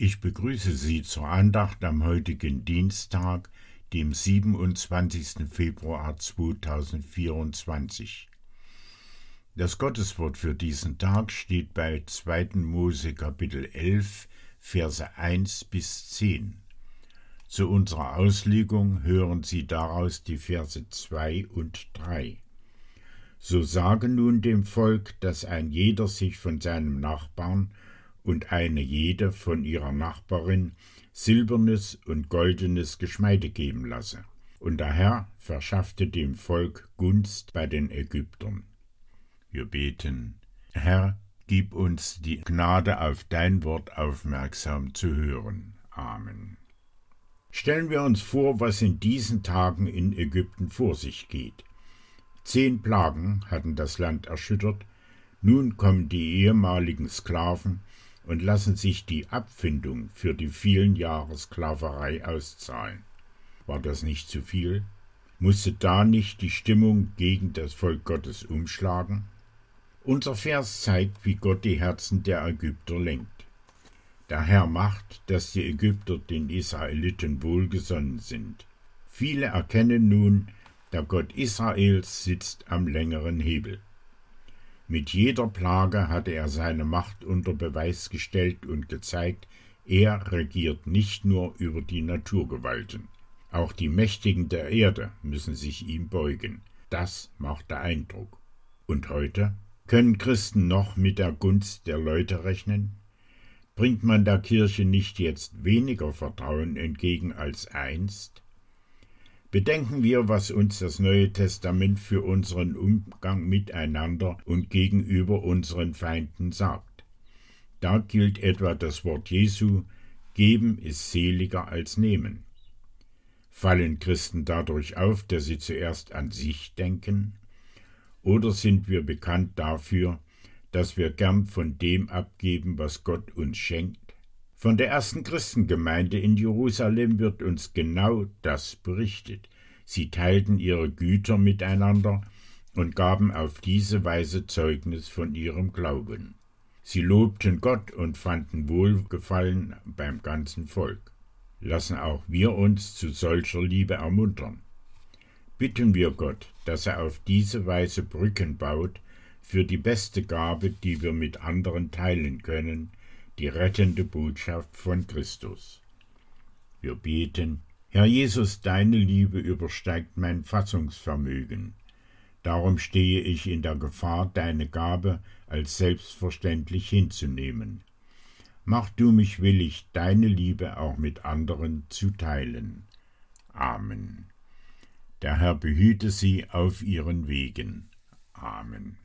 Ich begrüße Sie zur Andacht am heutigen Dienstag, dem 27. Februar 2024. Das Gotteswort für diesen Tag steht bei 2. Mose Kapitel 11, Verse 1 bis 10. Zu unserer Auslegung hören Sie daraus die Verse 2 und 3. So sage nun dem Volk, dass ein jeder sich von seinem Nachbarn und eine jede von ihrer Nachbarin silbernes und goldenes Geschmeide geben lasse. Und der Herr verschaffte dem Volk Gunst bei den Ägyptern. Wir beten, Herr, gib uns die Gnade, auf dein Wort aufmerksam zu hören. Amen. Stellen wir uns vor, was in diesen Tagen in Ägypten vor sich geht. Zehn Plagen hatten das Land erschüttert, nun kommen die ehemaligen Sklaven und lassen sich die Abfindung für die vielen Jahre Sklaverei auszahlen. War das nicht zu viel? Musste da nicht die Stimmung gegen das Volk Gottes umschlagen? Unser Vers zeigt, wie Gott die Herzen der Ägypter lenkt. Der Herr macht, dass die Ägypter den Israeliten wohlgesonnen sind. Viele erkennen nun, der Gott Israels sitzt am längeren Hebel. Mit jeder Plage hatte er seine Macht unter Beweis gestellt und gezeigt, er regiert nicht nur über die Naturgewalten. Auch die Mächtigen der Erde müssen sich ihm beugen. Das macht der Eindruck. Und heute? Können Christen noch mit der Gunst der Leute rechnen? Bringt man der Kirche nicht jetzt weniger Vertrauen entgegen als einst? Bedenken wir, was uns das Neue Testament für unseren Umgang miteinander und gegenüber unseren Feinden sagt. Da gilt etwa das Wort Jesu, Geben ist seliger als Nehmen. Fallen Christen dadurch auf, dass sie zuerst an sich denken? Oder sind wir bekannt dafür, dass wir gern von dem abgeben, was Gott uns schenkt? Von der ersten Christengemeinde in Jerusalem wird uns genau das berichtet. Sie teilten ihre Güter miteinander und gaben auf diese Weise Zeugnis von ihrem Glauben. Sie lobten Gott und fanden Wohlgefallen beim ganzen Volk. Lassen auch wir uns zu solcher Liebe ermuntern. Bitten wir Gott, dass er auf diese Weise Brücken baut für die beste Gabe, die wir mit anderen teilen können, die rettende Botschaft von Christus. Wir beten, Herr Jesus, deine Liebe übersteigt mein Fassungsvermögen. Darum stehe ich in der Gefahr, deine Gabe als selbstverständlich hinzunehmen. Mach du mich willig, deine Liebe auch mit anderen zu teilen. Amen. Der Herr behüte sie auf ihren Wegen. Amen.